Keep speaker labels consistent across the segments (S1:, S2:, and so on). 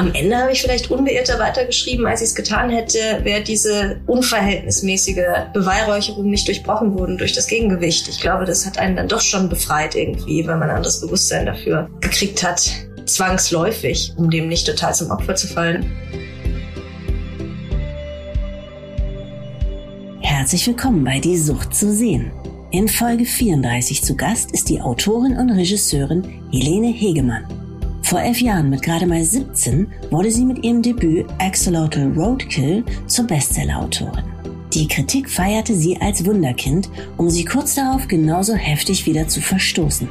S1: am Ende habe ich vielleicht unbeirrter weitergeschrieben, als ich es getan hätte, wäre diese unverhältnismäßige Beweihräucherung nicht durchbrochen worden durch das Gegengewicht. Ich glaube, das hat einen dann doch schon befreit irgendwie, weil man ein anderes Bewusstsein dafür gekriegt hat, zwangsläufig, um dem nicht total zum Opfer zu fallen.
S2: Herzlich willkommen bei Die Sucht zu sehen. In Folge 34 zu Gast ist die Autorin und Regisseurin Helene Hegemann. Vor elf Jahren mit gerade mal 17 wurde sie mit ihrem Debüt Axolotl Roadkill zur Bestsellerautorin. Die Kritik feierte sie als Wunderkind, um sie kurz darauf genauso heftig wieder zu verstoßen.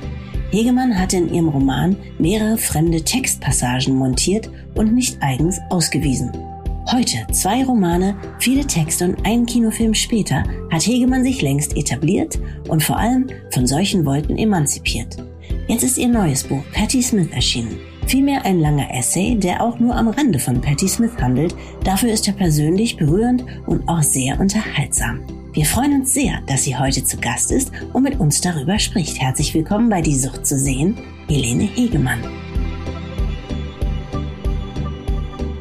S2: Hegemann hatte in ihrem Roman mehrere fremde Textpassagen montiert und nicht eigens ausgewiesen. Heute, zwei Romane, viele Texte und einen Kinofilm später, hat Hegemann sich längst etabliert und vor allem von solchen Wolken emanzipiert. Jetzt ist ihr neues Buch Patti Smith erschienen. Vielmehr ein langer Essay, der auch nur am Rande von Patti Smith handelt. Dafür ist er persönlich berührend und auch sehr unterhaltsam. Wir freuen uns sehr, dass sie heute zu Gast ist und mit uns darüber spricht. Herzlich willkommen bei Die Sucht zu sehen, Helene Hegemann.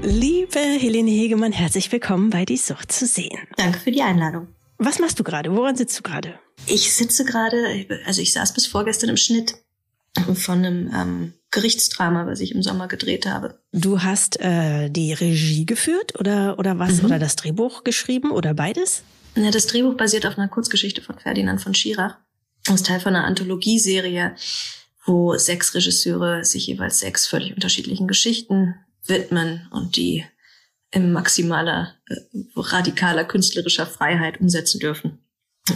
S2: Liebe Helene Hegemann, herzlich willkommen bei Die Sucht zu sehen.
S1: Danke für die Einladung.
S2: Was machst du gerade? Woran sitzt du gerade?
S1: Ich sitze gerade, also ich saß bis vorgestern im Schnitt von einem ähm, Gerichtsdrama, was ich im Sommer gedreht habe.
S2: Du hast äh, die Regie geführt oder oder was? Mhm. Oder das Drehbuch geschrieben oder beides?
S1: Ja, das Drehbuch basiert auf einer Kurzgeschichte von Ferdinand von Schirach. Das ist Teil von einer Anthologieserie, wo sechs Regisseure sich jeweils sechs völlig unterschiedlichen Geschichten widmen und die in maximaler, äh, radikaler künstlerischer Freiheit umsetzen dürfen.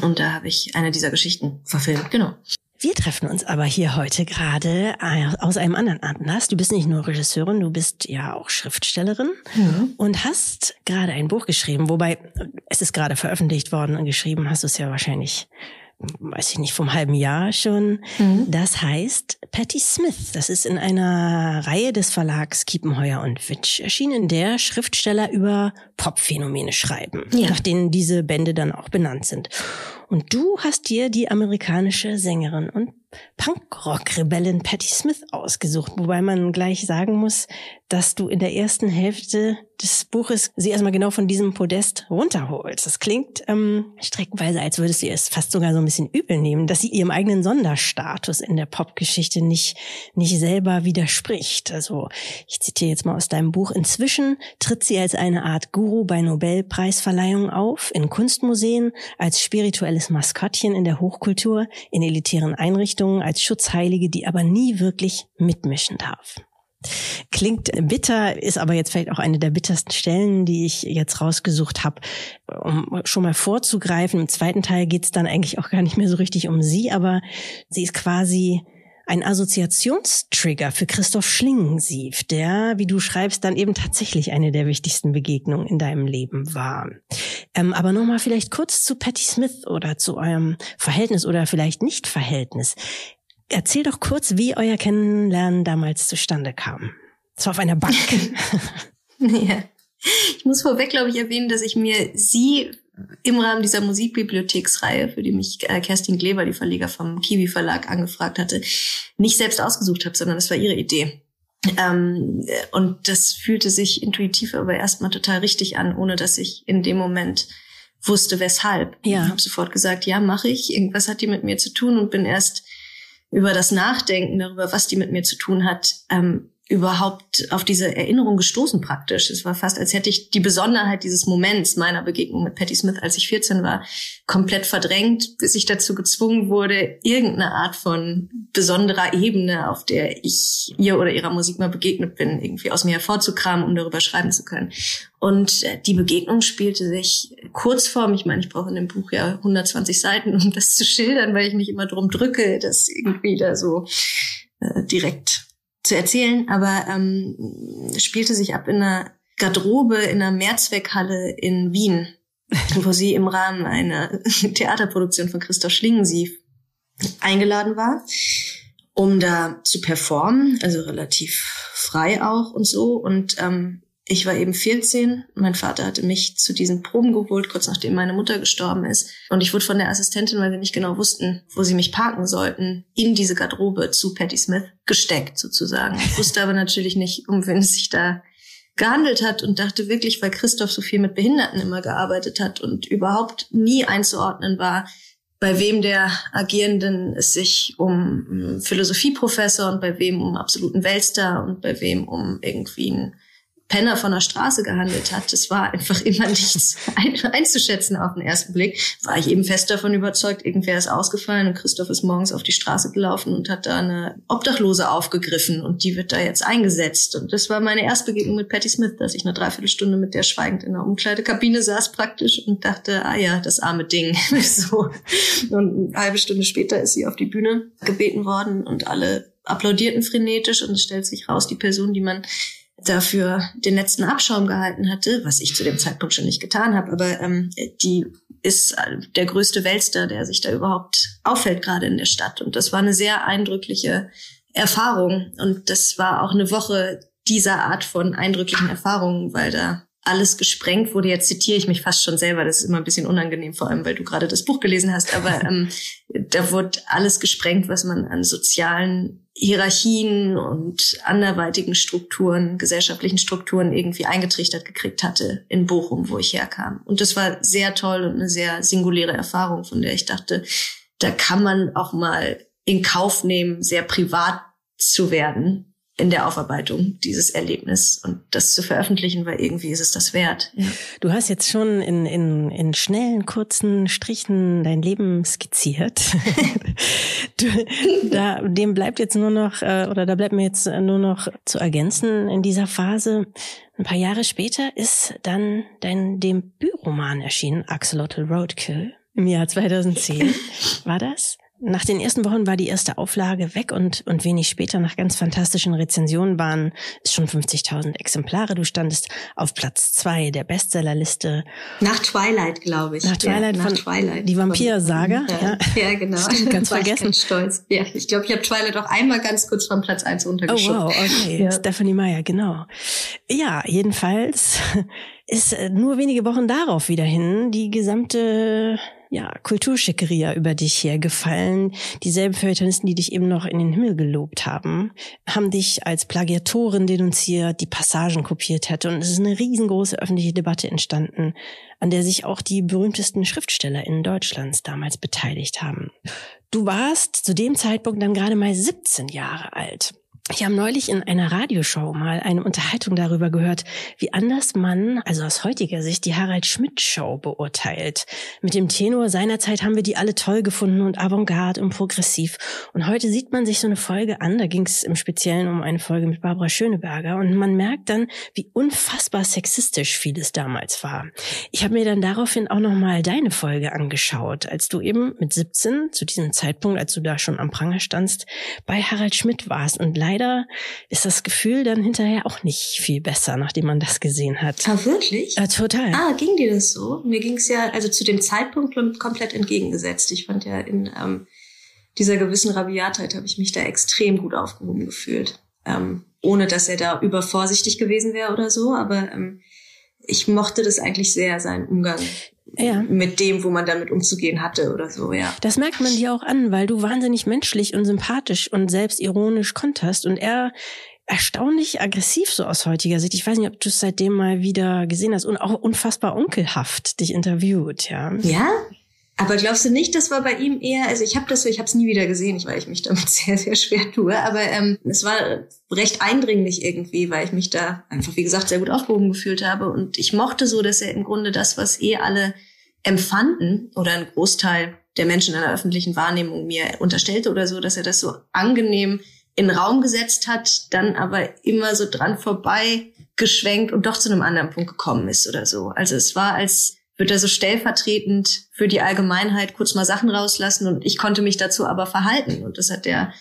S1: Und da habe ich eine dieser Geschichten verfilmt, genau.
S2: Wir treffen uns aber hier heute gerade äh, aus einem anderen Anlass. Du bist nicht nur Regisseurin, du bist ja auch Schriftstellerin mhm. und hast gerade ein Buch geschrieben, wobei es ist gerade veröffentlicht worden und geschrieben hast du es ja wahrscheinlich weiß ich nicht, vom halben Jahr schon. Mhm. Das heißt Patti Smith. Das ist in einer Reihe des Verlags Kiepenheuer und Witsch erschienen, in der Schriftsteller über Popphänomene schreiben, ja. nach denen diese Bände dann auch benannt sind. Und du hast dir die amerikanische Sängerin und Punkrock-Rebellin Patti Smith ausgesucht, wobei man gleich sagen muss, dass du in der ersten Hälfte des Buches sie erstmal genau von diesem Podest runterholst. Das klingt ähm, streckenweise, als würdest du es fast sogar so ein bisschen übel nehmen, dass sie ihrem eigenen Sonderstatus in der Popgeschichte nicht, nicht selber widerspricht. Also ich zitiere jetzt mal aus deinem Buch. Inzwischen tritt sie als eine Art Guru bei Nobelpreisverleihungen auf, in Kunstmuseen, als spirituelles Maskottchen in der Hochkultur, in elitären Einrichtungen, als Schutzheilige, die aber nie wirklich mitmischen darf. Klingt bitter, ist aber jetzt vielleicht auch eine der bittersten Stellen, die ich jetzt rausgesucht habe, um schon mal vorzugreifen. Im zweiten Teil geht es dann eigentlich auch gar nicht mehr so richtig um sie, aber sie ist quasi ein Assoziationstrigger für Christoph Schlingensief, der, wie du schreibst, dann eben tatsächlich eine der wichtigsten Begegnungen in deinem Leben war. Ähm, aber nochmal vielleicht kurz zu Patti Smith oder zu eurem Verhältnis oder vielleicht Nicht-Verhältnis. Erzähl doch kurz, wie euer Kennenlernen damals zustande kam. So auf einer Bank.
S1: ja. Ich muss vorweg, glaube ich, erwähnen, dass ich mir sie im Rahmen dieser Musikbibliotheksreihe, für die mich äh, Kerstin Kleber, die Verleger vom Kiwi Verlag, angefragt hatte, nicht selbst ausgesucht habe, sondern das war ihre Idee. Ähm, und das fühlte sich intuitiv aber erstmal total richtig an, ohne dass ich in dem Moment wusste, weshalb. Ja. Ich habe sofort gesagt, ja, mache ich. Irgendwas hat die mit mir zu tun und bin erst über das Nachdenken darüber, was die mit mir zu tun hat, ähm, überhaupt auf diese Erinnerung gestoßen praktisch. Es war fast, als hätte ich die Besonderheit dieses Moments meiner Begegnung mit Patti Smith, als ich 14 war, komplett verdrängt, bis ich dazu gezwungen wurde, irgendeine Art von besonderer Ebene, auf der ich ihr oder ihrer Musik mal begegnet bin, irgendwie aus mir hervorzukramen, um darüber schreiben zu können. Und äh, die Begegnung spielte sich kurzform. Ich meine, ich brauche in dem Buch ja 120 Seiten, um das zu schildern, weil ich mich immer drum drücke, das irgendwie da so äh, direkt zu erzählen, aber ähm, spielte sich ab in einer Garderobe in einer Mehrzweckhalle in Wien, wo sie im Rahmen einer Theaterproduktion von Christoph Schlingensief eingeladen war, um da zu performen, also relativ frei auch und so. Und ähm, ich war eben 14. Mein Vater hatte mich zu diesen Proben geholt, kurz nachdem meine Mutter gestorben ist. Und ich wurde von der Assistentin, weil sie nicht genau wussten, wo sie mich parken sollten, in diese Garderobe zu Patti Smith gesteckt sozusagen. Ich wusste aber natürlich nicht, um wen es sich da gehandelt hat und dachte wirklich, weil Christoph so viel mit Behinderten immer gearbeitet hat und überhaupt nie einzuordnen war, bei wem der Agierenden es sich um Philosophieprofessor und bei wem um absoluten Weltstar und bei wem um irgendwie einen Penner von der Straße gehandelt hat. Das war einfach immer nichts ein, einzuschätzen auf den ersten Blick. War ich eben fest davon überzeugt, irgendwer ist ausgefallen und Christoph ist morgens auf die Straße gelaufen und hat da eine Obdachlose aufgegriffen und die wird da jetzt eingesetzt. Und das war meine Erstbegegnung mit Patty Smith, dass ich eine Dreiviertelstunde mit der schweigend in der Umkleidekabine saß praktisch und dachte, ah ja, das arme Ding. so. Und eine halbe Stunde später ist sie auf die Bühne gebeten worden und alle applaudierten frenetisch und es stellt sich raus, die Person, die man dafür den letzten Abschaum gehalten hatte, was ich zu dem Zeitpunkt schon nicht getan habe, aber ähm, die ist der größte Weltstar, der sich da überhaupt auffällt, gerade in der Stadt. Und das war eine sehr eindrückliche Erfahrung. Und das war auch eine Woche dieser Art von eindrücklichen Erfahrungen, weil da alles gesprengt wurde. Jetzt zitiere ich mich fast schon selber. Das ist immer ein bisschen unangenehm, vor allem, weil du gerade das Buch gelesen hast. Aber ähm, da wurde alles gesprengt, was man an sozialen Hierarchien und anderweitigen Strukturen, gesellschaftlichen Strukturen irgendwie eingetrichtert gekriegt hatte in Bochum, wo ich herkam. Und das war sehr toll und eine sehr singuläre Erfahrung, von der ich dachte, da kann man auch mal in Kauf nehmen, sehr privat zu werden in der Aufarbeitung dieses Erlebnis und das zu veröffentlichen, weil irgendwie ist es das wert. Ja.
S2: Du hast jetzt schon in, in, in schnellen, kurzen Strichen dein Leben skizziert. du, da, dem bleibt jetzt nur noch, äh, oder da bleibt mir jetzt nur noch zu ergänzen in dieser Phase. Ein paar Jahre später ist dann dein Debütroman erschienen, Axolotl Roadkill. Im Jahr 2010 war das? Nach den ersten Wochen war die erste Auflage weg und, und wenig später nach ganz fantastischen Rezensionen waren es schon 50.000 Exemplare. Du standest auf Platz zwei der Bestsellerliste.
S1: Nach Twilight, glaube ich.
S2: Nach Twilight
S1: ja,
S2: von
S1: Twilight.
S2: Die Vampir-Saga.
S1: Ja, ja. ja, genau.
S2: Stimmt, ganz
S1: war
S2: vergessen.
S1: Ich ganz stolz. Ja, ich glaube, ich habe Twilight auch einmal ganz kurz von Platz eins
S2: Oh
S1: runtergeschoben.
S2: wow, okay.
S1: Ja.
S2: Stephanie Meyer, genau. Ja, jedenfalls ist äh, nur wenige Wochen darauf wieder hin die gesamte ja, Kulturschickeria über dich hergefallen. Dieselben Feuilletonisten, die dich eben noch in den Himmel gelobt haben, haben dich als Plagiatorin denunziert, die Passagen kopiert hätte. Und es ist eine riesengroße öffentliche Debatte entstanden, an der sich auch die berühmtesten Schriftsteller in Deutschlands damals beteiligt haben. Du warst zu dem Zeitpunkt dann gerade mal 17 Jahre alt. Ich habe neulich in einer Radioshow mal eine Unterhaltung darüber gehört, wie anders man, also aus heutiger Sicht, die Harald Schmidt Show beurteilt. Mit dem Tenor seinerzeit haben wir die alle toll gefunden und avantgarde und progressiv. Und heute sieht man sich so eine Folge an, da ging es im Speziellen um eine Folge mit Barbara Schöneberger und man merkt dann, wie unfassbar sexistisch vieles damals war. Ich habe mir dann daraufhin auch nochmal deine Folge angeschaut, als du eben mit 17, zu diesem Zeitpunkt, als du da schon am Pranger standst, bei Harald Schmidt warst und leider ist das Gefühl dann hinterher auch nicht viel besser, nachdem man das gesehen hat.
S1: Ah, wirklich?
S2: Äh, total.
S1: Ah, ging dir das so? Mir ging es ja also zu dem Zeitpunkt komplett entgegengesetzt. Ich fand ja in ähm, dieser gewissen Rabiatheit habe ich mich da extrem gut aufgehoben gefühlt. Ähm, ohne dass er da übervorsichtig gewesen wäre oder so, aber ähm, ich mochte das eigentlich sehr, seinen Umgang
S2: Ja.
S1: mit dem, wo man damit umzugehen hatte oder so, ja.
S2: Das merkt man dir auch an, weil du wahnsinnig menschlich und sympathisch und selbstironisch konterst und er erstaunlich aggressiv so aus heutiger Sicht. Ich weiß nicht, ob du es seitdem mal wieder gesehen hast und auch unfassbar onkelhaft dich interviewt, ja.
S1: Ja? Aber glaubst du nicht, das war bei ihm eher, also ich habe das ich habe es nie wieder gesehen, weil ich mich damit sehr, sehr schwer tue, aber ähm, es war recht eindringlich irgendwie, weil ich mich da einfach, wie gesagt, sehr gut aufgehoben gefühlt habe und ich mochte so, dass er im Grunde das, was eh alle empfanden oder ein Großteil der Menschen in der öffentlichen Wahrnehmung mir unterstellte oder so, dass er das so angenehm in Raum gesetzt hat, dann aber immer so dran vorbei geschwenkt und doch zu einem anderen Punkt gekommen ist oder so. Also es war, als würde er so stellvertretend für die Allgemeinheit kurz mal Sachen rauslassen und ich konnte mich dazu aber verhalten. Und das hat er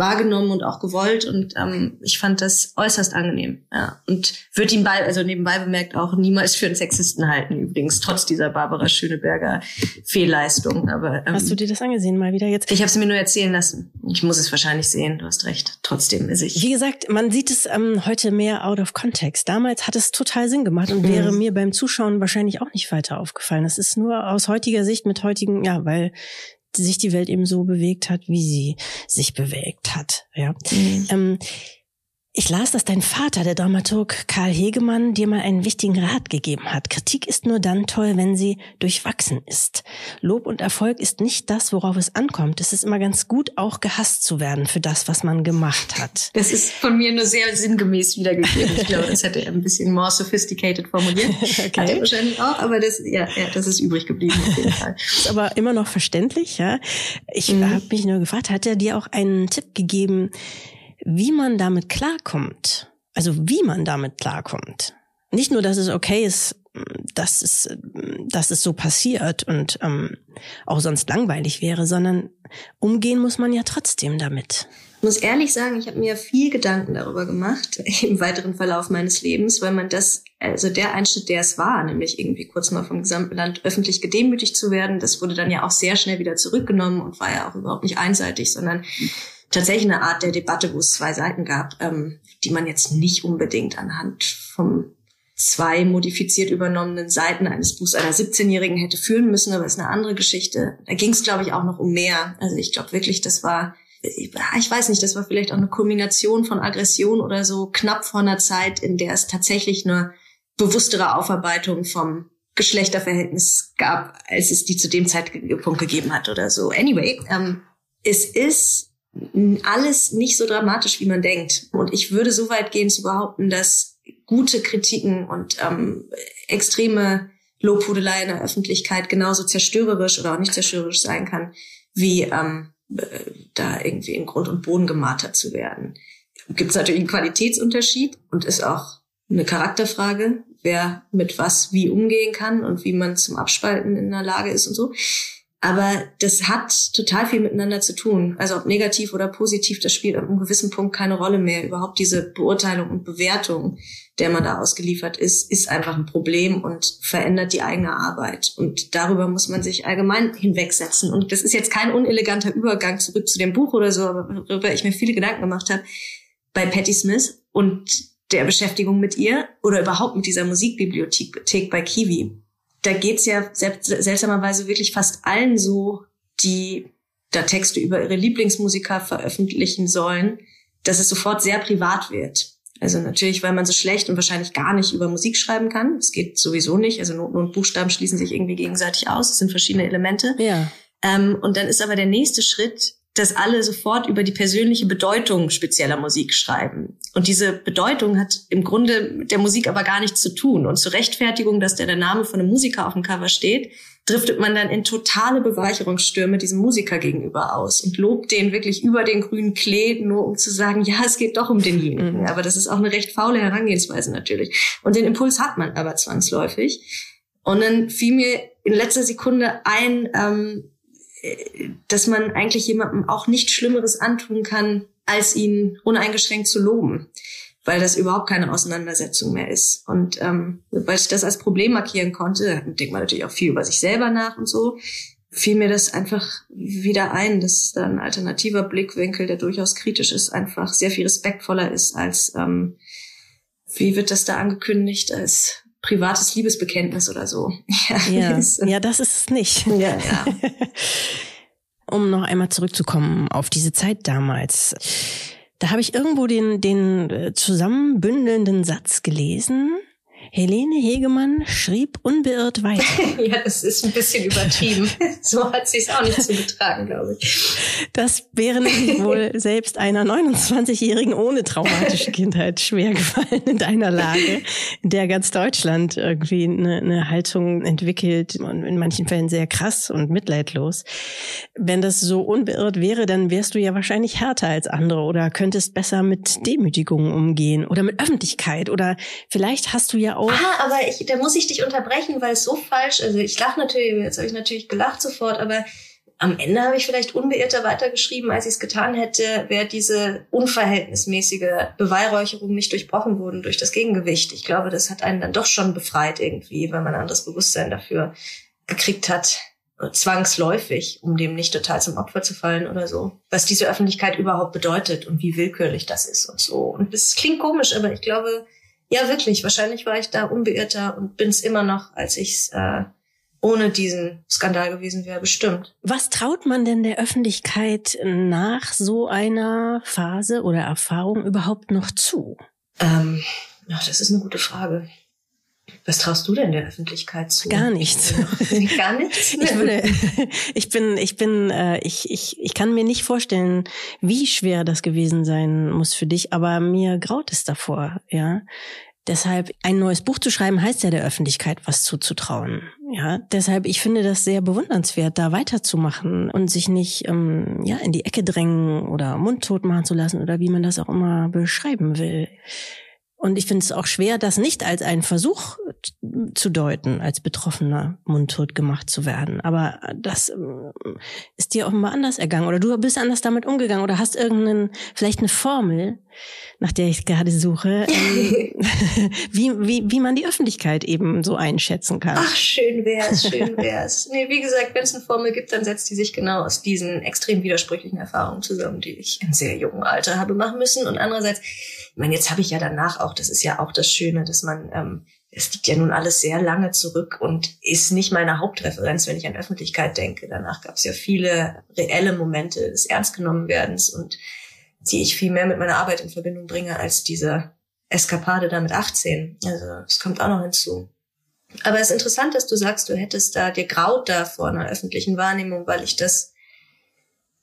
S1: wahrgenommen und auch gewollt und ähm, ich fand das äußerst angenehm. Ja. Und würde ihn bei, also nebenbei bemerkt auch niemals für einen Sexisten halten, übrigens, trotz dieser Barbara Schöneberger Fehlleistung. Aber ähm,
S2: Hast du dir das angesehen mal wieder jetzt?
S1: ich habe es mir nur erzählen lassen. Ich muss es wahrscheinlich sehen, du hast recht. Trotzdem ist ich.
S2: Wie gesagt, man sieht es ähm, heute mehr out of context. Damals hat es total Sinn gemacht und wäre mir beim Zuschauen wahrscheinlich auch nicht weiter aufgefallen. Das ist nur aus heutiger Sicht mit heutigen, ja, weil sich die Welt eben so bewegt hat, wie sie sich bewegt hat. Ja.
S1: Mhm.
S2: Ähm, Ich las, dass dein Vater, der Dramaturg Karl Hegemann, dir mal einen wichtigen Rat gegeben hat. Kritik ist nur dann toll, wenn sie durchwachsen ist. Lob und Erfolg ist nicht das, worauf es ankommt. Es ist immer ganz gut, auch gehasst zu werden für das, was man gemacht hat.
S1: Das ist von mir nur sehr sinngemäß wiedergegeben. Ich glaube, das hätte er ein bisschen more sophisticated formuliert. okay. Hat er wahrscheinlich auch, aber das, ja, ja, das ist übrig geblieben auf jeden Fall.
S2: ist aber immer noch verständlich, ja. Ich mhm. habe mich nur gefragt, hat er dir auch einen Tipp gegeben, wie man damit klarkommt. Also wie man damit klarkommt. Nicht nur, dass es okay ist, dass es, dass es so passiert und ähm, auch sonst langweilig wäre, sondern umgehen muss man ja trotzdem damit.
S1: Ich muss ehrlich sagen, ich habe mir viel Gedanken darüber gemacht im weiteren Verlauf meines Lebens, weil man das, also der Einschnitt, der es war, nämlich irgendwie kurz mal vom gesamten Land öffentlich gedemütigt zu werden, das wurde dann ja auch sehr schnell wieder zurückgenommen und war ja auch überhaupt nicht einseitig, sondern tatsächlich eine Art der Debatte, wo es zwei Seiten gab, ähm, die man jetzt nicht unbedingt anhand vom zwei modifiziert übernommenen Seiten eines Buchs einer 17-Jährigen hätte führen müssen, aber ist eine andere Geschichte. Da ging es, glaube ich, auch noch um mehr. Also ich glaube wirklich, das war, ich weiß nicht, das war vielleicht auch eine Kombination von Aggression oder so, knapp vor einer Zeit, in der es tatsächlich eine bewusstere Aufarbeitung vom Geschlechterverhältnis gab, als es die zu dem Zeitpunkt gegeben hat oder so. Anyway, ähm, es ist alles nicht so dramatisch, wie man denkt. Und ich würde so weit gehen zu behaupten, dass gute Kritiken und ähm, extreme Lobhudelei in der Öffentlichkeit genauso zerstörerisch oder auch nicht zerstörerisch sein kann, wie ähm, äh, da irgendwie in Grund und Boden gemartert zu werden. Gibt es natürlich einen Qualitätsunterschied und ist auch eine Charakterfrage, wer mit was wie umgehen kann und wie man zum Abspalten in der Lage ist und so. Aber das hat total viel miteinander zu tun. Also ob negativ oder positiv, das spielt an einem gewissen Punkt keine Rolle mehr. Überhaupt diese Beurteilung und Bewertung, der man da ausgeliefert ist, ist einfach ein Problem und verändert die eigene Arbeit. Und darüber muss man sich allgemein hinwegsetzen. Und das ist jetzt kein uneleganter Übergang zurück zu dem Buch oder so, aber worüber ich mir viele Gedanken gemacht habe, bei Patti Smith und der Beschäftigung mit ihr oder überhaupt mit dieser Musikbibliothek bei Kiwi da geht's ja seltsamerweise wirklich fast allen so, die da Texte über ihre Lieblingsmusiker veröffentlichen sollen, dass es sofort sehr privat wird. Also natürlich, weil man so schlecht und wahrscheinlich gar nicht über Musik schreiben kann. Es geht sowieso nicht. Also Noten und Buchstaben schließen sich irgendwie gegenseitig aus. Es sind verschiedene Elemente.
S2: Ja.
S1: Ähm, und dann ist aber der nächste Schritt, dass alle sofort über die persönliche Bedeutung spezieller Musik schreiben. Und diese Bedeutung hat im Grunde mit der Musik aber gar nichts zu tun. Und zur Rechtfertigung, dass der, der Name von einem Musiker auf dem Cover steht, driftet man dann in totale Beweicherungsstürme diesem Musiker gegenüber aus und lobt den wirklich über den grünen Klee, nur um zu sagen, ja, es geht doch um denjenigen. Mhm. Aber das ist auch eine recht faule Herangehensweise natürlich. Und den Impuls hat man aber zwangsläufig. Und dann fiel mir in letzter Sekunde ein, ähm, dass man eigentlich jemandem auch nichts Schlimmeres antun kann, als ihn uneingeschränkt zu loben, weil das überhaupt keine Auseinandersetzung mehr ist. Und ähm, weil ich das als Problem markieren konnte, denkt man natürlich auch viel über sich selber nach und so, fiel mir das einfach wieder ein, dass da ein alternativer Blickwinkel, der durchaus kritisch ist, einfach sehr viel respektvoller ist als, ähm, wie wird das da angekündigt, als privates Liebesbekenntnis oder so.
S2: Ja, ja, ja das ist es nicht.
S1: Ja, ja.
S2: um noch einmal zurückzukommen auf diese Zeit damals. Da habe ich irgendwo den, den äh, zusammenbündelnden Satz gelesen. Helene Hegemann schrieb unbeirrt weiter.
S1: ja, das ist ein bisschen übertrieben. so hat sie es auch nicht zugetragen, glaube ich.
S2: Das wäre nämlich wohl selbst einer 29-Jährigen ohne traumatische Kindheit schwer gefallen in deiner Lage, in der ganz Deutschland irgendwie eine, eine Haltung entwickelt und in manchen Fällen sehr krass und mitleidlos. Wenn das so unbeirrt wäre, dann wärst du ja wahrscheinlich härter als andere oder könntest besser mit Demütigungen umgehen oder mit Öffentlichkeit oder vielleicht hast du ja auch.
S1: Ah, aber ich, da muss ich dich unterbrechen, weil es so falsch, also ich lache natürlich, jetzt habe ich natürlich gelacht sofort, aber am Ende habe ich vielleicht unbeirrter weitergeschrieben, als ich es getan hätte, wäre diese unverhältnismäßige Beweihräucherung nicht durchbrochen worden durch das Gegengewicht. Ich glaube, das hat einen dann doch schon befreit irgendwie, wenn man ein anderes Bewusstsein dafür gekriegt hat, zwangsläufig, um dem nicht total zum Opfer zu fallen oder so. Was diese Öffentlichkeit überhaupt bedeutet und wie willkürlich das ist und so. Und es klingt komisch, aber ich glaube, ja, wirklich. Wahrscheinlich war ich da unbeirrter und bin es immer noch, als ich es äh, ohne diesen Skandal gewesen wäre, bestimmt.
S2: Was traut man denn der Öffentlichkeit nach so einer Phase oder Erfahrung überhaupt noch zu?
S1: Ähm, ach, das ist eine gute Frage. Was traust du denn der Öffentlichkeit zu?
S2: Gar nichts.
S1: Gar nichts?
S2: Ich, würde, ich bin, ich bin, äh, ich, ich, ich kann mir nicht vorstellen, wie schwer das gewesen sein muss für dich, aber mir graut es davor, ja. Deshalb ein neues Buch zu schreiben heißt ja der Öffentlichkeit was zuzutrauen. Ja, deshalb ich finde das sehr bewundernswert, da weiterzumachen und sich nicht ähm, ja in die Ecke drängen oder mundtot machen zu lassen oder wie man das auch immer beschreiben will. Und ich finde es auch schwer, das nicht als einen Versuch zu deuten, als Betroffener mundtot gemacht zu werden. Aber das ähm, ist dir offenbar anders ergangen oder du bist anders damit umgegangen oder hast irgendeinen, vielleicht eine Formel, nach der ich gerade suche, ähm, wie, wie, wie man die Öffentlichkeit eben so einschätzen kann.
S1: Ach, schön wär's, schön wär's. nee, wie gesagt, wenn es eine Formel gibt, dann setzt die sich genau aus diesen extrem widersprüchlichen Erfahrungen zusammen, die ich in sehr jungem Alter habe machen müssen. Und andererseits, ich meine, jetzt habe ich ja danach auch, das ist ja auch das Schöne, dass man, ähm, es liegt ja nun alles sehr lange zurück und ist nicht meine Hauptreferenz, wenn ich an Öffentlichkeit denke. Danach gab es ja viele reelle Momente des Ernstgenommenwerdens und die ich viel mehr mit meiner Arbeit in Verbindung bringe als diese Eskapade da mit 18. Also das kommt auch noch hinzu. Aber es ist interessant, dass du sagst, du hättest da dir graut da vor einer öffentlichen Wahrnehmung, weil ich das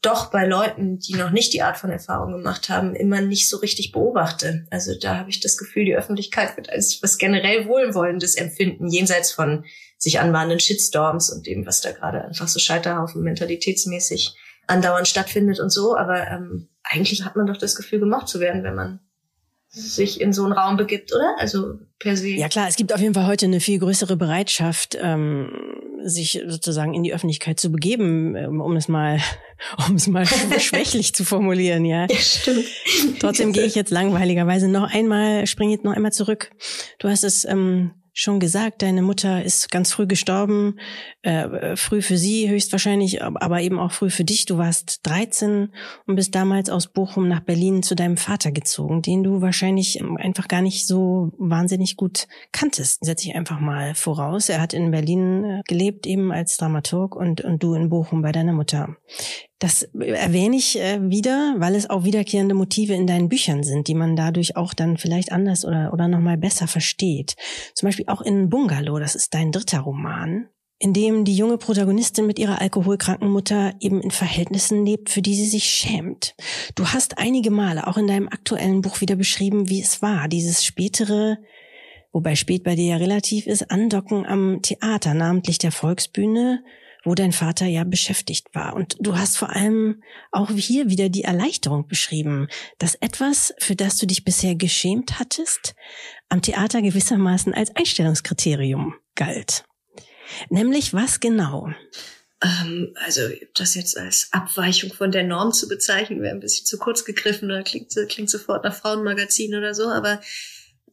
S1: doch bei Leuten, die noch nicht die Art von Erfahrung gemacht haben, immer nicht so richtig beobachte. Also da habe ich das Gefühl, die Öffentlichkeit wird als was generell Wohlwollendes empfinden, jenseits von sich anbahnenden Shitstorms und dem, was da gerade einfach so Scheiterhaufen mentalitätsmäßig andauernd stattfindet und so. Aber ähm, eigentlich hat man doch das Gefühl, gemocht zu werden, wenn man sich in so einen Raum begibt, oder? Also per se.
S2: Ja klar, es gibt auf jeden Fall heute eine viel größere Bereitschaft, ähm, sich sozusagen in die Öffentlichkeit zu begeben, ähm, um es mal, um es mal schwächlich zu formulieren, ja.
S1: ja stimmt.
S2: Trotzdem gehe ich jetzt langweiligerweise noch einmal, springe jetzt noch einmal zurück. Du hast es ähm, schon gesagt, deine Mutter ist ganz früh gestorben, äh, früh für sie höchstwahrscheinlich, aber eben auch früh für dich. Du warst 13 und bist damals aus Bochum nach Berlin zu deinem Vater gezogen, den du wahrscheinlich einfach gar nicht so wahnsinnig gut kanntest. Setze ich einfach mal voraus. Er hat in Berlin äh, gelebt, eben als Dramaturg und, und du in Bochum bei deiner Mutter. Das erwähne ich äh, wieder, weil es auch wiederkehrende Motive in deinen Büchern sind, die man dadurch auch dann vielleicht anders oder, oder nochmal besser versteht. Zum Beispiel auch in Bungalow, das ist dein dritter Roman, in dem die junge Protagonistin mit ihrer alkoholkranken Mutter eben in Verhältnissen lebt, für die sie sich schämt. Du hast einige Male auch in deinem aktuellen Buch wieder beschrieben, wie es war, dieses spätere, wobei spät bei dir ja relativ ist, Andocken am Theater, namentlich der Volksbühne, wo dein Vater ja beschäftigt war. Und du hast vor allem auch hier wieder die Erleichterung beschrieben, dass etwas, für das du dich bisher geschämt hattest, am Theater gewissermaßen als Einstellungskriterium galt. Nämlich was genau?
S1: Ähm, also das jetzt als Abweichung von der Norm zu bezeichnen, wäre ein bisschen zu kurz gegriffen oder klingt, klingt sofort nach Frauenmagazin oder so. Aber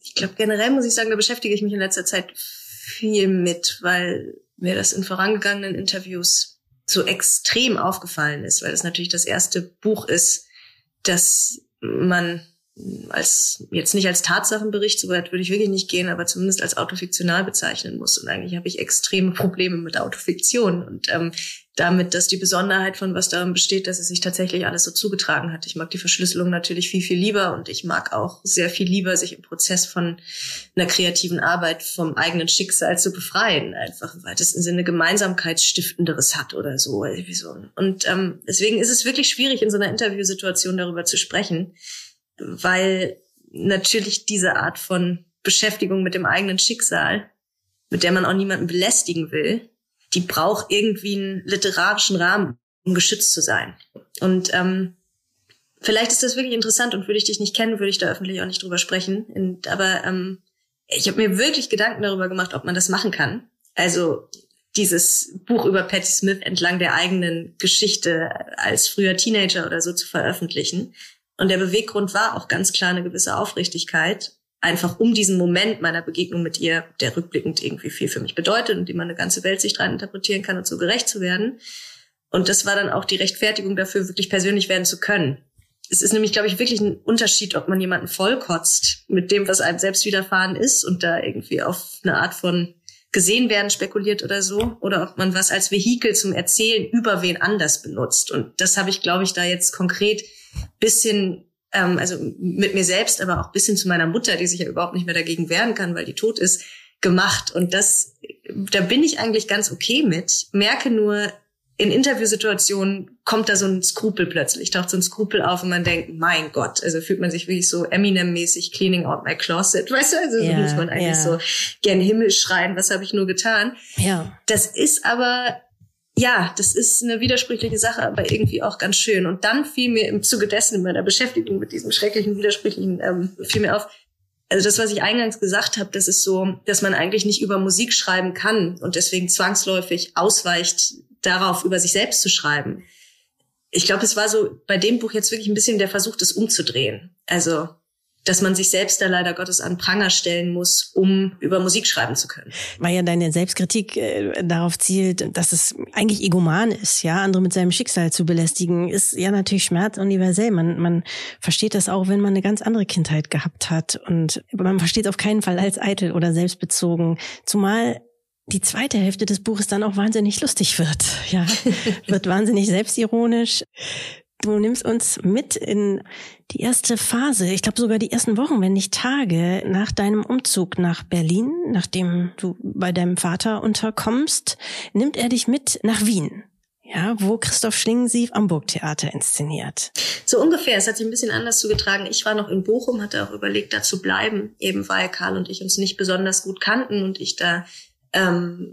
S1: ich glaube, generell muss ich sagen, da beschäftige ich mich in letzter Zeit viel mit, weil mir das in vorangegangenen Interviews so extrem aufgefallen ist, weil es natürlich das erste Buch ist, das man als jetzt nicht als Tatsachenbericht, so weit würde ich wirklich nicht gehen, aber zumindest als autofiktional bezeichnen muss. Und eigentlich habe ich extreme Probleme mit Autofiktion und ähm, damit, dass die Besonderheit von was darin besteht, dass es sich tatsächlich alles so zugetragen hat. Ich mag die Verschlüsselung natürlich viel, viel lieber und ich mag auch sehr viel lieber, sich im Prozess von einer kreativen Arbeit vom eigenen Schicksal zu befreien, einfach im weitesten Sinne Gemeinsamkeitsstiftenderes hat oder so. Und ähm, deswegen ist es wirklich schwierig, in so einer Interviewsituation darüber zu sprechen, weil natürlich diese Art von Beschäftigung mit dem eigenen Schicksal, mit der man auch niemanden belästigen will, die braucht irgendwie einen literarischen Rahmen, um geschützt zu sein. Und ähm, vielleicht ist das wirklich interessant und würde ich dich nicht kennen, würde ich da öffentlich auch nicht drüber sprechen. Und, aber ähm, ich habe mir wirklich Gedanken darüber gemacht, ob man das machen kann. Also dieses Buch über Patti Smith entlang der eigenen Geschichte als früher Teenager oder so zu veröffentlichen. Und der Beweggrund war auch ganz klar eine gewisse Aufrichtigkeit einfach um diesen Moment meiner Begegnung mit ihr, der rückblickend irgendwie viel für mich bedeutet und die man eine ganze Welt sich dran interpretieren kann und so gerecht zu werden. Und das war dann auch die Rechtfertigung dafür, wirklich persönlich werden zu können. Es ist nämlich, glaube ich, wirklich ein Unterschied, ob man jemanden vollkotzt mit dem, was einem selbst widerfahren ist und da irgendwie auf eine Art von gesehen werden spekuliert oder so, oder ob man was als Vehikel zum Erzählen über wen anders benutzt. Und das habe ich, glaube ich, da jetzt konkret bisschen, ähm, also mit mir selbst, aber auch bisschen zu meiner Mutter, die sich ja überhaupt nicht mehr dagegen wehren kann, weil die tot ist, gemacht. Und das, da bin ich eigentlich ganz okay mit. Merke nur, in Interviewsituationen kommt da so ein Skrupel plötzlich, taucht so ein Skrupel auf und man denkt, mein Gott, also fühlt man sich wirklich so Eminem-mäßig cleaning out my closet, weißt du, also ja, so muss man eigentlich ja. so gern Himmel schreien, was habe ich nur getan.
S2: Ja.
S1: Das ist aber, ja, das ist eine widersprüchliche Sache, aber irgendwie auch ganz schön. Und dann fiel mir im Zuge dessen in meiner Beschäftigung mit diesem schrecklichen, widersprüchlichen, ähm, fiel mir auf, also das, was ich eingangs gesagt habe, das ist so, dass man eigentlich nicht über Musik schreiben kann und deswegen zwangsläufig ausweicht darauf, über sich selbst zu schreiben. Ich glaube, es war so bei dem Buch jetzt wirklich ein bisschen der Versuch, das umzudrehen. Also, dass man sich selbst da leider Gottes an Pranger stellen muss, um über Musik schreiben zu können.
S2: Weil ja deine Selbstkritik äh, darauf zielt, dass es eigentlich egoman ist, ja, andere mit seinem Schicksal zu belästigen, ist ja natürlich Schmerz universell. Man, man versteht das auch, wenn man eine ganz andere Kindheit gehabt hat. Und man versteht es auf keinen Fall als eitel oder selbstbezogen. Zumal die zweite Hälfte des Buches dann auch wahnsinnig lustig wird. Ja, wird wahnsinnig selbstironisch. Du nimmst uns mit in die erste Phase, ich glaube sogar die ersten Wochen, wenn nicht Tage nach deinem Umzug nach Berlin, nachdem du bei deinem Vater unterkommst, nimmt er dich mit nach Wien. Ja, wo Christoph Schlingensief am Burgtheater inszeniert.
S1: So ungefähr. Es hat sich ein bisschen anders zugetragen. Ich war noch in Bochum, hatte auch überlegt, da zu bleiben, eben weil Karl und ich uns nicht besonders gut kannten und ich da ähm,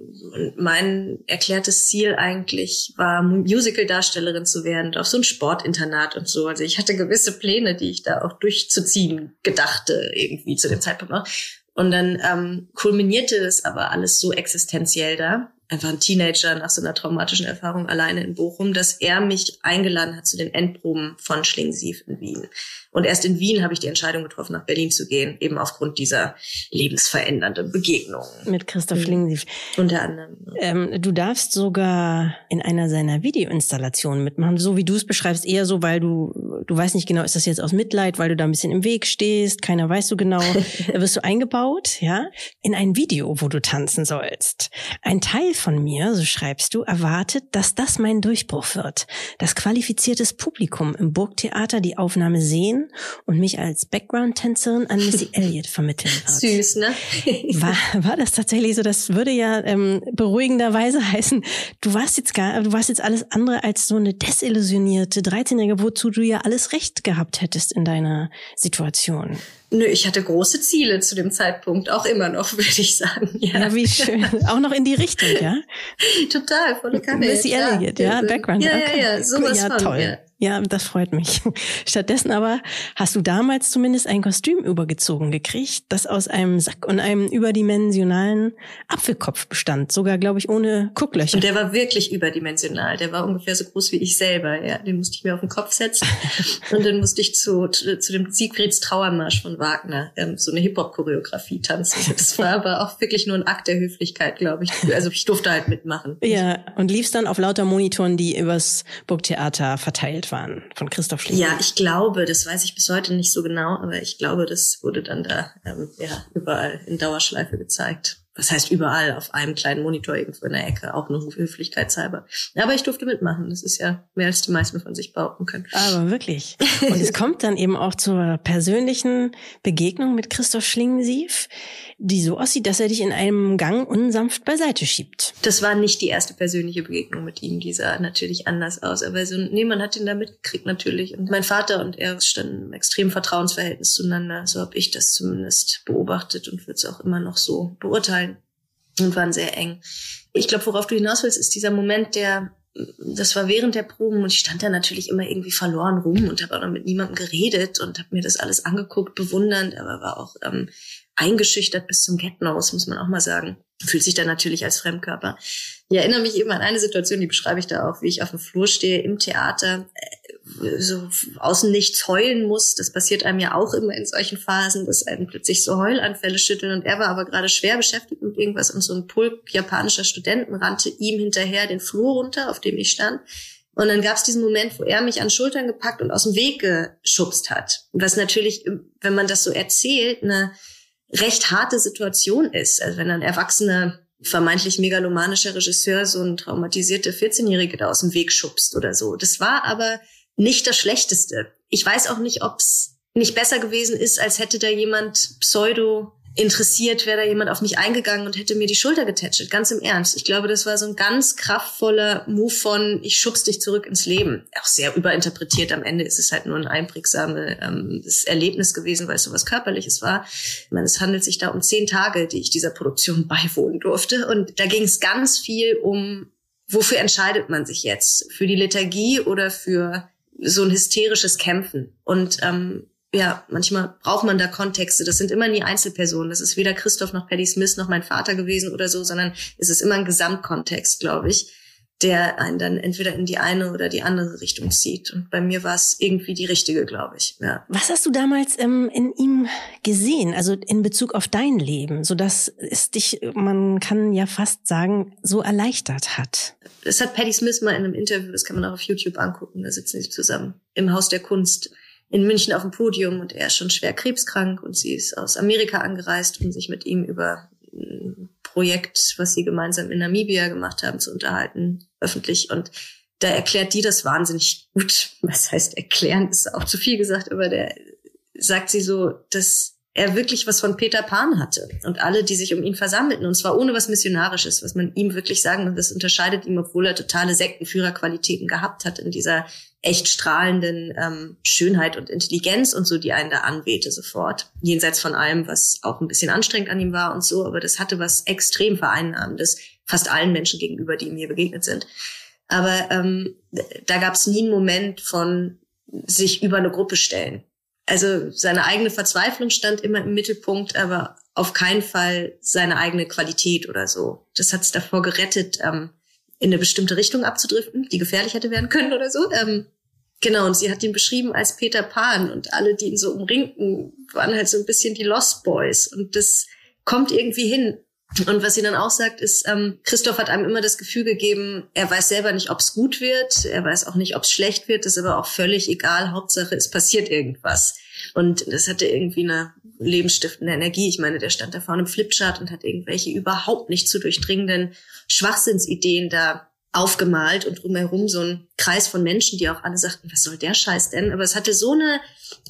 S1: mein erklärtes Ziel eigentlich war, Musical-Darstellerin zu werden, auf so ein Sportinternat und so. Also ich hatte gewisse Pläne, die ich da auch durchzuziehen gedachte, irgendwie zu dem Zeitpunkt noch. Und dann ähm, kulminierte es aber alles so existenziell da, einfach ein Teenager nach so einer traumatischen Erfahrung alleine in Bochum, dass er mich eingeladen hat zu den Endproben von Schlingensief in Wien. Und erst in Wien habe ich die Entscheidung getroffen, nach Berlin zu gehen, eben aufgrund dieser lebensverändernden Begegnung.
S2: Mit Christoph mhm. Schlingensief.
S1: Unter anderem.
S2: Ähm, du darfst sogar in einer seiner Videoinstallationen mitmachen, so wie du es beschreibst, eher so, weil du, du weißt nicht genau, ist das jetzt aus Mitleid, weil du da ein bisschen im Weg stehst, keiner weiß so genau. da wirst du eingebaut, ja, in ein Video, wo du tanzen sollst. Ein Teil von mir, so schreibst du, erwartet, dass das mein Durchbruch wird. Das qualifiziertes Publikum im Burgtheater die Aufnahme sehen und mich als Background-Tänzerin an Missy Elliott vermitteln wird.
S1: Süß, ne?
S2: war, war das tatsächlich so? Das würde ja ähm, beruhigenderweise heißen, du warst jetzt gar, du warst jetzt alles andere als so eine desillusionierte 13-Jährige, wozu du ja alles recht gehabt hättest in deiner Situation.
S1: Nö, ich hatte große Ziele zu dem Zeitpunkt, auch immer noch, würde ich sagen.
S2: Ja, ja wie schön. auch noch in die Richtung, ja?
S1: Total, volle Kanne.
S2: Missy Elliott, ja, Background.
S1: Ja, okay. ja, ja, sowas
S2: ja,
S1: von.
S2: Toll. Ja. Ja, das freut mich. Stattdessen aber hast du damals zumindest ein Kostüm übergezogen gekriegt, das aus einem Sack und einem überdimensionalen Apfelkopf bestand. Sogar, glaube ich, ohne Gucklöcher.
S1: Und der war wirklich überdimensional. Der war ungefähr so groß wie ich selber. Ja, den musste ich mir auf den Kopf setzen. und dann musste ich zu, zu dem Siegfrieds Trauermarsch von Wagner ähm, so eine Hip-Hop-Choreografie tanzen. Das war aber auch wirklich nur ein Akt der Höflichkeit, glaube ich. Also ich durfte halt mitmachen.
S2: Ja, und liefst dann auf lauter Monitoren, die übers Burgtheater verteilt waren von Christoph Schlinger.
S1: Ja, ich glaube, das weiß ich bis heute nicht so genau, aber ich glaube, das wurde dann da ähm, ja, überall in Dauerschleife gezeigt. Was heißt überall auf einem kleinen Monitor irgendwo in der Ecke, auch nur höflichkeitshalber. Aber ich durfte mitmachen. Das ist ja mehr als die meisten von sich behaupten können.
S2: Aber wirklich. Und es kommt dann eben auch zur persönlichen Begegnung mit Christoph Schlingensief die so aussieht, dass er dich in einem Gang unsanft beiseite schiebt.
S1: Das war nicht die erste persönliche Begegnung mit ihm, die sah natürlich anders aus. Aber so, niemand hat ihn da mitgekriegt natürlich. Und mein Vater und er standen im extremen Vertrauensverhältnis zueinander. So habe ich das zumindest beobachtet und würde es auch immer noch so beurteilen. Und waren sehr eng. Ich glaube, worauf du hinaus willst, ist dieser Moment, der das war während der Proben und ich stand da natürlich immer irgendwie verloren rum und habe auch noch mit niemandem geredet und habe mir das alles angeguckt, bewundernd, aber war auch ähm, eingeschüchtert bis zum Get-Nose, muss man auch mal sagen. Fühlt sich dann natürlich als Fremdkörper. Ich erinnere mich eben an eine Situation, die beschreibe ich da auch, wie ich auf dem Flur stehe im Theater, äh, so außen nichts heulen muss. Das passiert einem ja auch immer in solchen Phasen, dass einem plötzlich so Heulanfälle schütteln. Und er war aber gerade schwer beschäftigt mit irgendwas und so ein Pulk japanischer Studenten rannte ihm hinterher den Flur runter, auf dem ich stand. Und dann gab es diesen Moment, wo er mich an Schultern gepackt und aus dem Weg geschubst hat. Was natürlich, wenn man das so erzählt, eine recht harte Situation ist. Also wenn dann Erwachsene vermeintlich megalomanischer Regisseur so ein traumatisierte 14-Jährige da aus dem Weg schubst oder so. Das war aber nicht das Schlechteste. Ich weiß auch nicht, ob es nicht besser gewesen ist, als hätte da jemand pseudo interessiert, wäre da jemand auf mich eingegangen und hätte mir die Schulter getätschelt. Ganz im Ernst. Ich glaube, das war so ein ganz kraftvoller Move von, ich schubst dich zurück ins Leben. Auch sehr überinterpretiert. Am Ende ist es halt nur ein einprägsames ähm, Erlebnis gewesen, weil es so was Körperliches war. Ich meine, es handelt sich da um zehn Tage, die ich dieser Produktion beiwohnen durfte. Und da ging es ganz viel um, wofür entscheidet man sich jetzt? Für die Liturgie oder für so ein hysterisches Kämpfen? Und ähm, ja, manchmal braucht man da Kontexte. Das sind immer nie Einzelpersonen. Das ist weder Christoph noch Paddy Smith noch mein Vater gewesen oder so, sondern es ist immer ein Gesamtkontext, glaube ich, der einen dann entweder in die eine oder die andere Richtung zieht. Und bei mir war es irgendwie die richtige, glaube ich. Ja.
S2: Was hast du damals ähm, in ihm gesehen, also in Bezug auf dein Leben, so dass es dich, man kann ja fast sagen, so erleichtert hat?
S1: Das hat Paddy Smith mal in einem Interview, das kann man auch auf YouTube angucken, da sitzen sie zusammen im Haus der Kunst in München auf dem Podium und er ist schon schwer krebskrank und sie ist aus Amerika angereist, um sich mit ihm über ein Projekt, was sie gemeinsam in Namibia gemacht haben, zu unterhalten, öffentlich. Und da erklärt die das wahnsinnig gut. Was heißt erklären, ist auch zu viel gesagt, aber der sagt sie so, dass er wirklich was von Peter Pan hatte und alle, die sich um ihn versammelten, und zwar ohne was Missionarisches, was man ihm wirklich sagen muss, das unterscheidet ihm, obwohl er totale Sektenführerqualitäten gehabt hat in dieser echt strahlenden ähm, Schönheit und Intelligenz und so, die einen da anwehte sofort. Jenseits von allem, was auch ein bisschen anstrengend an ihm war und so, aber das hatte was extrem Vereinnahmendes, fast allen Menschen gegenüber, die mir begegnet sind. Aber ähm, da gab es nie einen Moment von sich über eine Gruppe stellen. Also seine eigene Verzweiflung stand immer im Mittelpunkt, aber auf keinen Fall seine eigene Qualität oder so. Das hat es davor gerettet, ähm, in eine bestimmte Richtung abzudriften, die gefährlich hätte werden können oder so. Ähm, genau, und sie hat ihn beschrieben als Peter Pan und alle, die ihn so umringten, waren halt so ein bisschen die Lost Boys. Und das kommt irgendwie hin. Und was sie dann auch sagt, ist, ähm, Christoph hat einem immer das Gefühl gegeben, er weiß selber nicht, ob es gut wird, er weiß auch nicht, ob es schlecht wird, ist aber auch völlig egal. Hauptsache, es passiert irgendwas. Und das hatte irgendwie eine lebensstiftende Energie. Ich meine, der stand da vorne im Flipchart und hat irgendwelche überhaupt nicht zu durchdringenden Schwachsinnsideen da aufgemalt und drumherum so ein Kreis von Menschen, die auch alle sagten, was soll der Scheiß denn? Aber es hatte so eine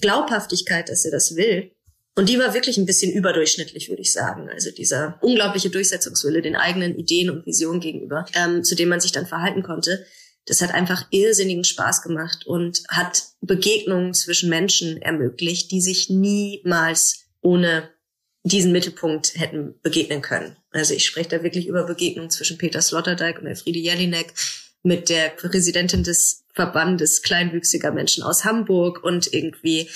S1: Glaubhaftigkeit, dass er das will. Und die war wirklich ein bisschen überdurchschnittlich, würde ich sagen. Also dieser unglaubliche Durchsetzungswille den eigenen Ideen und Visionen gegenüber, ähm, zu dem man sich dann verhalten konnte. Das hat einfach irrsinnigen Spaß gemacht und hat Begegnungen zwischen Menschen ermöglicht, die sich niemals ohne diesen Mittelpunkt hätten begegnen können. Also ich spreche da wirklich über Begegnungen zwischen Peter Sloterdijk und Elfriede Jelinek mit der Präsidentin des Verbandes kleinwüchsiger Menschen aus Hamburg und irgendwie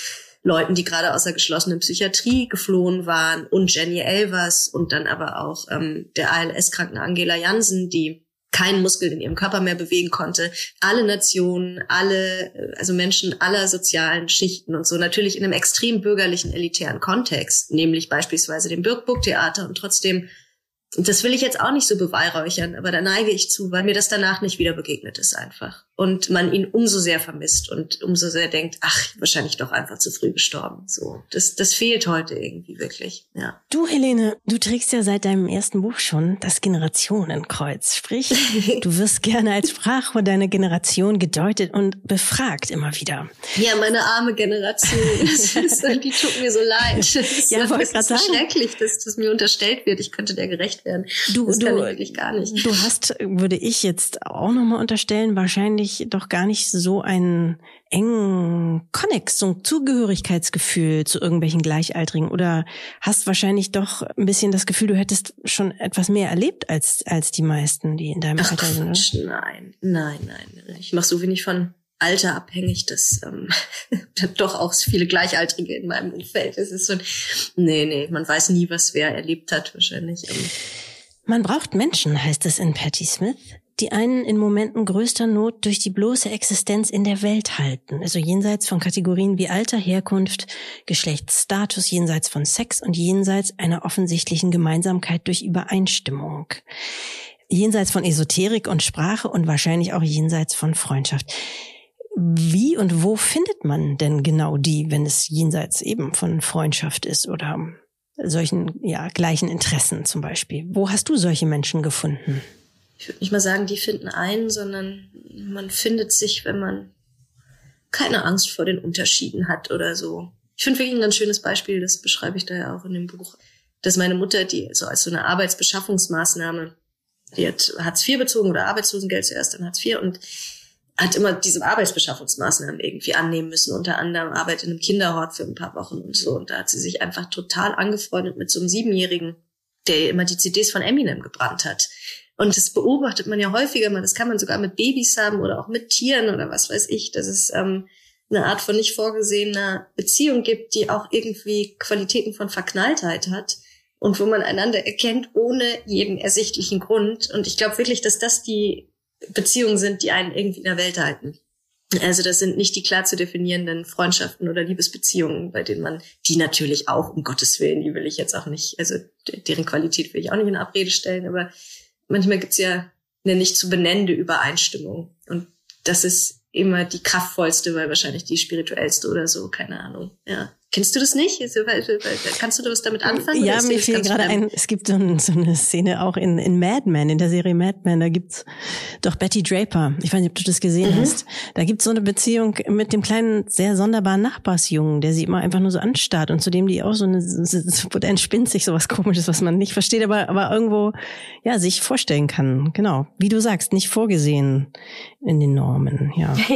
S1: Leuten, die gerade aus der geschlossenen Psychiatrie geflohen waren und Jenny Elvers und dann aber auch ähm, der ALS-kranken Angela Jansen, die keinen Muskel in ihrem Körper mehr bewegen konnte. Alle Nationen, alle, äh, also Menschen aller sozialen Schichten und so, natürlich in einem extrem bürgerlichen, elitären Kontext, nämlich beispielsweise dem Burgtheater und trotzdem das will ich jetzt auch nicht so beweihräuchern, aber da neige ich zu, weil mir das danach nicht wieder begegnet ist einfach. Und man ihn umso sehr vermisst und umso sehr denkt, ach, wahrscheinlich doch einfach zu früh gestorben. So, das, das fehlt heute irgendwie wirklich, ja.
S2: Du, Helene, du trägst ja seit deinem ersten Buch schon das Generationenkreuz. Sprich, du wirst gerne als Sprachrohr deiner Generation gedeutet und befragt immer wieder.
S1: Ja, meine arme Generation. die tut mir so leid. Das ist, ja, das ist schrecklich, dass das mir unterstellt wird. Ich könnte der gerecht werden.
S2: Du, das du, kann ich wirklich gar nicht. Du hast, würde ich jetzt auch nochmal unterstellen, wahrscheinlich doch gar nicht so einen engen Konnex, so ein Zugehörigkeitsgefühl zu irgendwelchen Gleichaltrigen oder hast wahrscheinlich doch ein bisschen das Gefühl, du hättest schon etwas mehr erlebt als, als die meisten, die in deinem
S1: Ach, Alter sind. Quatsch, nein, nein, nein. Ich mache so wenig von Alter abhängig, dass ähm, doch auch viele Gleichaltrige in meinem Umfeld. Es ist so, nee, nee, man weiß nie, was wer erlebt hat wahrscheinlich. Ähm.
S2: Man braucht Menschen, heißt es in Patti Smith, die einen in Momenten größter Not durch die bloße Existenz in der Welt halten, also jenseits von Kategorien wie Alter, Herkunft, Geschlechtsstatus, jenseits von Sex und jenseits einer offensichtlichen Gemeinsamkeit durch Übereinstimmung jenseits von Esoterik und Sprache und wahrscheinlich auch jenseits von Freundschaft. Wie und wo findet man denn genau die, wenn es jenseits eben von Freundschaft ist oder solchen ja, gleichen Interessen zum Beispiel. Wo hast du solche Menschen gefunden?
S1: Ich würde nicht mal sagen, die finden einen, sondern man findet sich, wenn man keine Angst vor den Unterschieden hat oder so. Ich finde wirklich ein ganz schönes Beispiel, das beschreibe ich da ja auch in dem Buch, dass meine Mutter, die so als so eine Arbeitsbeschaffungsmaßnahme, die hat Hartz IV bezogen oder Arbeitslosengeld zuerst, dann Hartz IV und hat immer diese Arbeitsbeschaffungsmaßnahmen irgendwie annehmen müssen, unter anderem Arbeit in einem Kinderhort für ein paar Wochen und so. Und da hat sie sich einfach total angefreundet mit so einem Siebenjährigen, der immer die CDs von Eminem gebrannt hat. Und das beobachtet man ja häufiger mal. Das kann man sogar mit Babys haben oder auch mit Tieren oder was weiß ich. Dass es ähm, eine Art von nicht vorgesehener Beziehung gibt, die auch irgendwie Qualitäten von Verknalltheit hat und wo man einander erkennt ohne jeden ersichtlichen Grund. Und ich glaube wirklich, dass das die Beziehungen sind, die einen irgendwie in der Welt halten. Also das sind nicht die klar zu definierenden Freundschaften oder Liebesbeziehungen, bei denen man die natürlich auch, um Gottes Willen, die will ich jetzt auch nicht, also deren Qualität will ich auch nicht in Abrede stellen, aber manchmal gibt's ja eine nicht zu benennende Übereinstimmung. Und das ist immer die kraftvollste, weil wahrscheinlich die spirituellste oder so, keine Ahnung. Ja. Kennst du das nicht? Kannst du was damit anfangen?
S2: Ja, mir fiel gerade ein, es gibt so, ein, so, eine Szene auch in, in Mad Men, in der Serie Mad Men, da gibt's doch Betty Draper. Ich weiß nicht, ob du das gesehen mhm. hast. Da gibt's so eine Beziehung mit dem kleinen, sehr sonderbaren Nachbarsjungen, der sie immer einfach nur so anstarrt und zu dem die auch so eine, da entspinnt sich sowas komisches, was man nicht versteht, aber, aber irgendwo, ja, sich vorstellen kann. Genau. Wie du sagst, nicht vorgesehen in den Normen, ja.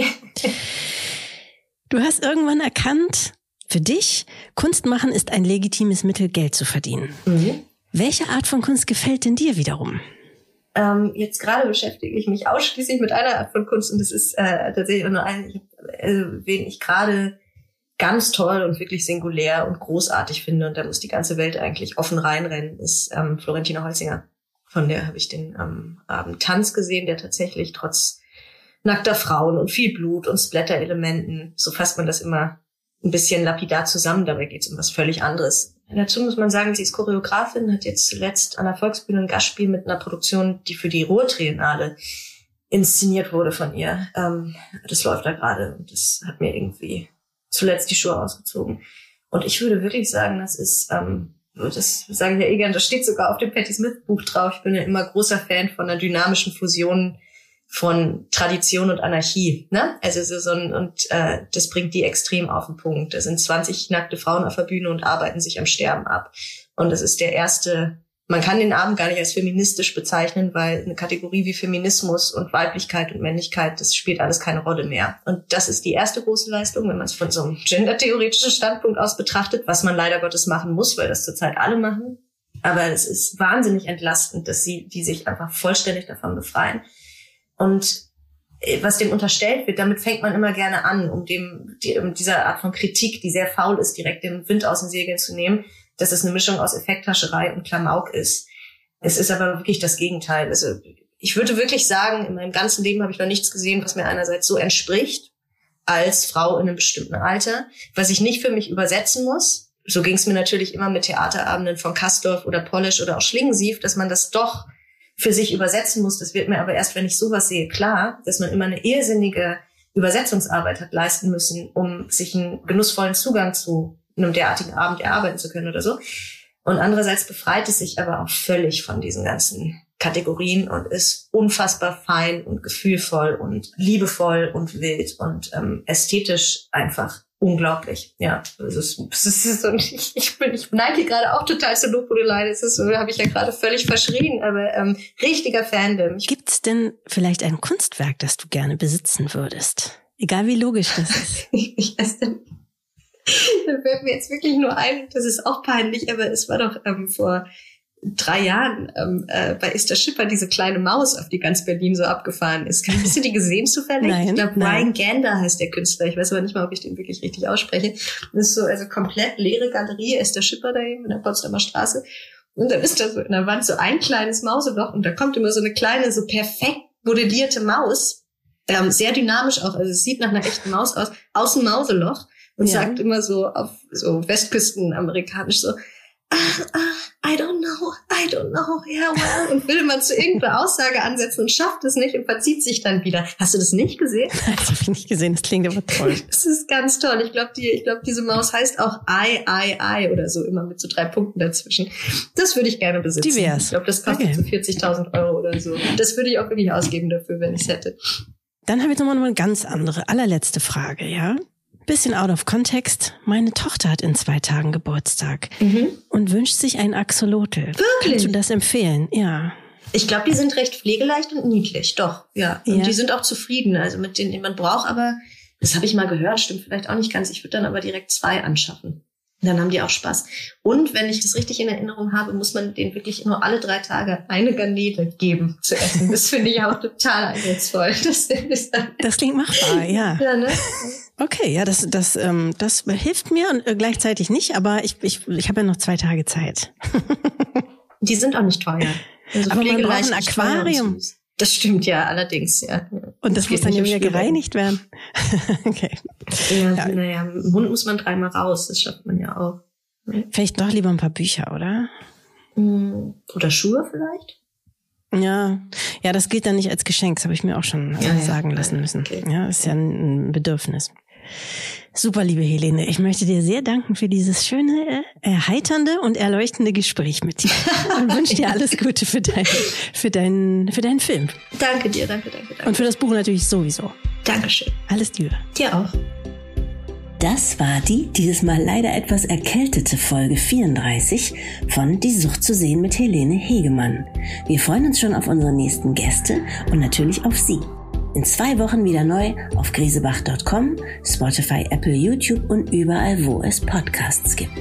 S2: Du hast irgendwann erkannt, für dich, Kunst machen ist ein legitimes Mittel, Geld zu verdienen. Mhm. Welche Art von Kunst gefällt denn dir wiederum?
S1: Ähm, jetzt gerade beschäftige ich mich ausschließlich mit einer Art von Kunst und das ist äh, tatsächlich nur eine, also, wen ich gerade ganz toll und wirklich singulär und großartig finde und da muss die ganze Welt eigentlich offen reinrennen, ist ähm, Florentina Holzinger. Von der habe ich den ähm, Abend Tanz gesehen, der tatsächlich trotz nackter Frauen und viel Blut und Splatter-Elementen, so fasst man das immer ein bisschen lapidar zusammen. Dabei geht es um was völlig anderes. Dazu muss man sagen, sie ist Choreografin, hat jetzt zuletzt an der Volksbühne ein Gastspiel mit einer Produktion, die für die Ruhrtriennale inszeniert wurde von ihr. Ähm, das läuft da gerade und das hat mir irgendwie zuletzt die Schuhe ausgezogen. Und ich würde wirklich sagen, das ist, ähm, das sagen wir eh gern, das steht sogar auf dem Patti Smith Buch drauf. Ich bin ja immer großer Fan von einer dynamischen Fusion von Tradition und Anarchie. Ne? Also so, so ein, und äh, das bringt die extrem auf den Punkt. Da sind 20 nackte Frauen auf der Bühne und arbeiten sich am Sterben ab. Und das ist der erste, man kann den Abend gar nicht als feministisch bezeichnen, weil eine Kategorie wie Feminismus und Weiblichkeit und Männlichkeit, das spielt alles keine Rolle mehr. Und das ist die erste große Leistung, wenn man es von so einem gendertheoretischen Standpunkt aus betrachtet, was man leider Gottes machen muss, weil das zurzeit alle machen. Aber es ist wahnsinnig entlastend, dass sie die sich einfach vollständig davon befreien. Und äh, was dem unterstellt wird, damit fängt man immer gerne an, um dem die, um dieser Art von Kritik, die sehr faul ist, direkt den Wind aus den Segeln zu nehmen, dass es eine Mischung aus Effekthascherei und Klamauk ist. Es ist aber wirklich das Gegenteil. Also ich würde wirklich sagen, in meinem ganzen Leben habe ich noch nichts gesehen, was mir einerseits so entspricht als Frau in einem bestimmten Alter, was ich nicht für mich übersetzen muss. So ging es mir natürlich immer mit Theaterabenden von Kastorf oder Polish oder auch Schlingensief, dass man das doch für sich übersetzen muss. Das wird mir aber erst, wenn ich sowas sehe, klar, dass man immer eine irrsinnige Übersetzungsarbeit hat leisten müssen, um sich einen genussvollen Zugang zu einem derartigen Abend erarbeiten zu können oder so. Und andererseits befreit es sich aber auch völlig von diesen ganzen Kategorien und ist unfassbar fein und gefühlvoll und liebevoll und wild und ähm, ästhetisch einfach unglaublich. Ja, es ist, es ist so, ich, ich bin, ich neige gerade auch total zur Lobhudelei. Das ist, habe ich ja gerade völlig verschrien, aber ähm, richtiger Fandom.
S2: Gibt's denn vielleicht ein Kunstwerk, das du gerne besitzen würdest? Egal wie logisch das ist.
S1: ich weiß denn, da fällt mir jetzt wirklich nur ein, das ist auch peinlich, aber es war doch ähm, vor drei Jahren ähm, äh, bei Esther Schipper diese kleine Maus, auf die ganz Berlin so abgefahren ist. Hast du die gesehen zufällig?
S2: Nein,
S1: ich glaube, Ryan Gander heißt der Künstler. Ich weiß aber nicht mal, ob ich den wirklich richtig ausspreche. Das ist so also komplett leere Galerie, Esther Schipper da eben in der Potsdamer Straße. Und dann ist da so in der Wand so ein kleines Mauseloch und da kommt immer so eine kleine, so perfekt modellierte Maus. Ähm, sehr dynamisch auch, also es sieht nach einer echten Maus aus, aus dem Mauseloch und ja. sagt immer so auf so Westküsten amerikanisch so, I don't know, I don't know, yeah, well. Und will immer zu irgendeiner Aussage ansetzen und schafft es nicht und verzieht sich dann wieder. Hast du das nicht gesehen?
S2: Das habe ich nicht gesehen, das klingt aber toll.
S1: Das ist ganz toll. Ich glaube, die, ich glaube, diese Maus heißt auch I, I, I oder so, immer mit so drei Punkten dazwischen. Das würde ich gerne besitzen.
S2: Divers.
S1: Ich glaube, das kostet
S2: Okay.
S1: so 40.000 Euro oder so. Das würde ich auch wirklich ausgeben dafür, wenn ich es hätte.
S2: Dann habe ich nochmal eine ganz andere, allerletzte Frage, ja? Bisschen out of context. Meine Tochter hat in zwei Tagen Geburtstag und wünscht sich ein Axolotl.
S1: Wirklich?
S2: Kannst du das empfehlen? Ja.
S1: Ich glaube, die sind recht pflegeleicht und niedlich, doch, ja. Und
S2: Ja.
S1: die sind auch zufrieden, also mit denen man braucht, aber das habe ich mal gehört, stimmt vielleicht auch nicht ganz. Ich würde dann aber direkt zwei anschaffen. Dann haben die auch Spaß. Und wenn ich das richtig in Erinnerung habe, muss man denen wirklich nur alle drei Tage eine Garnele geben zu essen. Das finde ich auch total eindrucksvoll. Das
S2: Das klingt machbar, ja.
S1: ja, ne?
S2: Okay, ja, das, das, ähm, das hilft mir und äh, gleichzeitig nicht, aber ich, ich, ich habe ja noch zwei Tage Zeit.
S1: Die sind auch nicht teuer. Also
S2: Aber man braucht ein Aquarium.
S1: Das stimmt ja, allerdings, ja.
S2: Und das, muss
S1: geht
S2: dann ja wieder gereinigt werden. okay.
S1: Ja,
S2: Ja.
S1: naja, im Mund muss man dreimal raus, das schafft man ja auch.
S2: Vielleicht doch lieber ein paar Bücher, oder?
S1: Hm, Oder Schuhe vielleicht?
S2: Ja, ja, das gilt dann nicht als Geschenk, das habe ich mir auch schon
S1: Ja, ja.
S2: sagen lassen müssen.
S1: Okay.
S2: Ja, ist ja ein Bedürfnis. Super, liebe Helene, ich möchte dir sehr danken für dieses schöne, erheiternde und erleuchtende Gespräch mit dir. Und wünsche dir alles Gute für, dein, für, deinen, für deinen Film.
S1: Danke dir, danke, danke, danke.
S2: Und für das Buch natürlich sowieso.
S1: Dankeschön.
S2: Alles Liebe.
S1: Dir auch.
S3: Das war die dieses Mal leider etwas erkältete Folge 34 von Die Sucht zu sehen mit Helene Hegemann. Wir freuen uns schon auf unsere nächsten Gäste und natürlich auf Sie. In zwei Wochen wieder neu auf grisebach.com, Spotify, Apple, YouTube und überall, wo es Podcasts gibt.